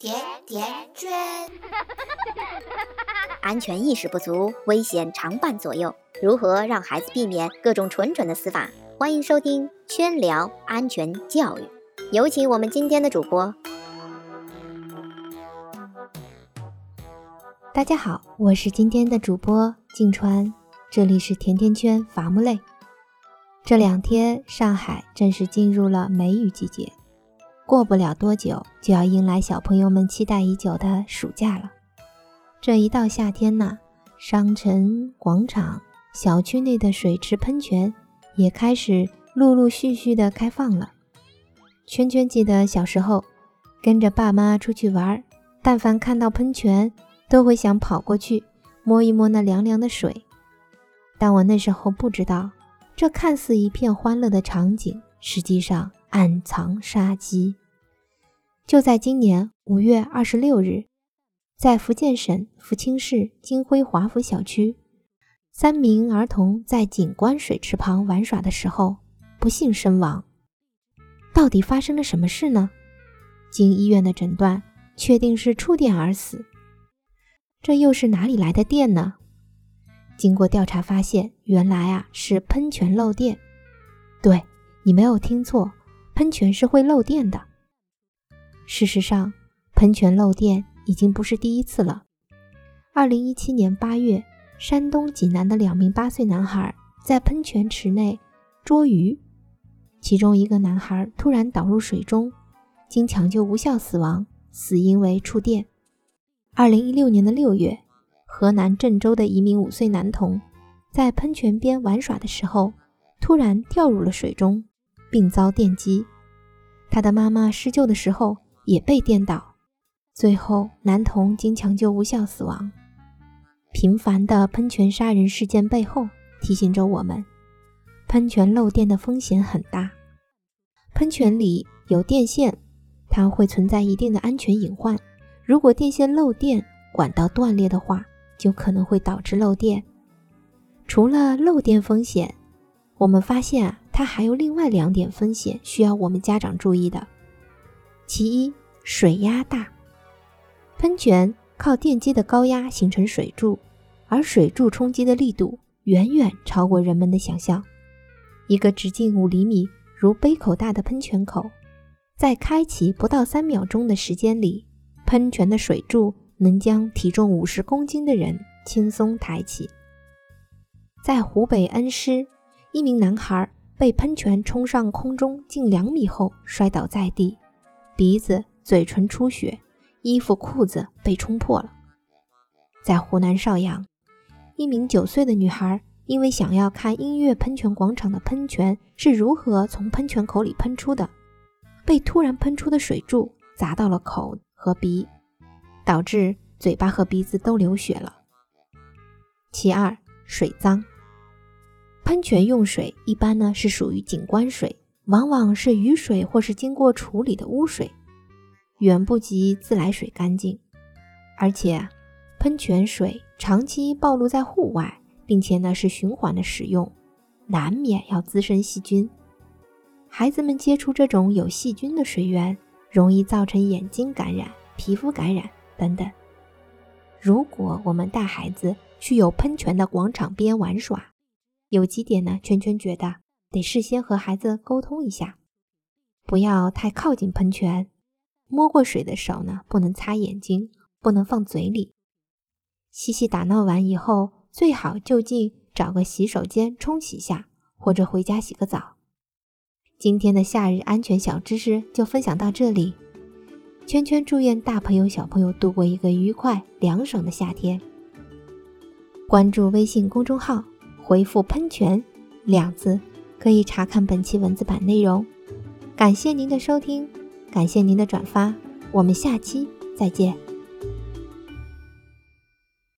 甜甜圈，安全意识不足，危险常伴左右。如何让孩子避免各种蠢蠢的死法？欢迎收听圈聊安全教育。有请我们今天的主播。大家好，我是今天的主播静川，这里是甜甜圈伐木累。这两天，上海正式进入了梅雨季节。过不了多久，就要迎来小朋友们期待已久的暑假了。这一到夏天呢，商城、广场、小区内的水池、喷泉也开始陆陆续续的开放了。圈圈记得小时候跟着爸妈出去玩，但凡看到喷泉，都会想跑过去摸一摸那凉凉的水。但我那时候不知道，这看似一片欢乐的场景，实际上暗藏杀机。就在今年五月二十六日，在福建省福清市金辉华府小区，三名儿童在景观水池旁玩耍的时候不幸身亡。到底发生了什么事呢？经医院的诊断，确定是触电而死。这又是哪里来的电呢？经过调查发现，原来啊是喷泉漏电。对你没有听错，喷泉是会漏电的。事实上，喷泉漏电已经不是第一次了。二零一七年八月，山东济南的两名八岁男孩在喷泉池内捉鱼，其中一个男孩突然倒入水中，经抢救无效死亡，死因为触电。二零一六年的六月，河南郑州的一名五岁男童在喷泉边玩耍的时候，突然掉入了水中，并遭电击。他的妈妈施救的时候。也被电倒，最后男童经抢救无效死亡。频繁的喷泉杀人事件背后提醒着我们，喷泉漏电的风险很大。喷泉里有电线，它会存在一定的安全隐患。如果电线漏电、管道断裂的话，就可能会导致漏电。除了漏电风险，我们发现啊，它还有另外两点风险需要我们家长注意的。其一。水压大，喷泉靠电机的高压形成水柱，而水柱冲击的力度远远超过人们的想象。一个直径五厘米、如杯口大的喷泉口，在开启不到三秒钟的时间里，喷泉的水柱能将体重五十公斤的人轻松抬起。在湖北恩施，一名男孩被喷泉冲上空中近两米后摔倒在地，鼻子。嘴唇出血，衣服裤子被冲破了。在湖南邵阳，一名九岁的女孩因为想要看音乐喷泉广场的喷泉是如何从喷泉口里喷出的，被突然喷出的水柱砸到了口和鼻，导致嘴巴和鼻子都流血了。其二，水脏。喷泉用水一般呢是属于景观水，往往是雨水或是经过处理的污水。远不及自来水干净，而且喷泉水长期暴露在户外，并且呢是循环的使用，难免要滋生细菌。孩子们接触这种有细菌的水源，容易造成眼睛感染、皮肤感染等等。如果我们带孩子去有喷泉的广场边玩耍，有几点呢？圈圈觉得得事先和孩子沟通一下，不要太靠近喷泉。摸过水的手呢，不能擦眼睛，不能放嘴里。嬉戏打闹完以后，最好就近找个洗手间冲洗一下，或者回家洗个澡。今天的夏日安全小知识就分享到这里。圈圈祝愿大朋友小朋友度过一个愉快凉爽的夏天。关注微信公众号，回复“喷泉”两字，可以查看本期文字版内容。感谢您的收听。感谢您的转发，我们下期再见。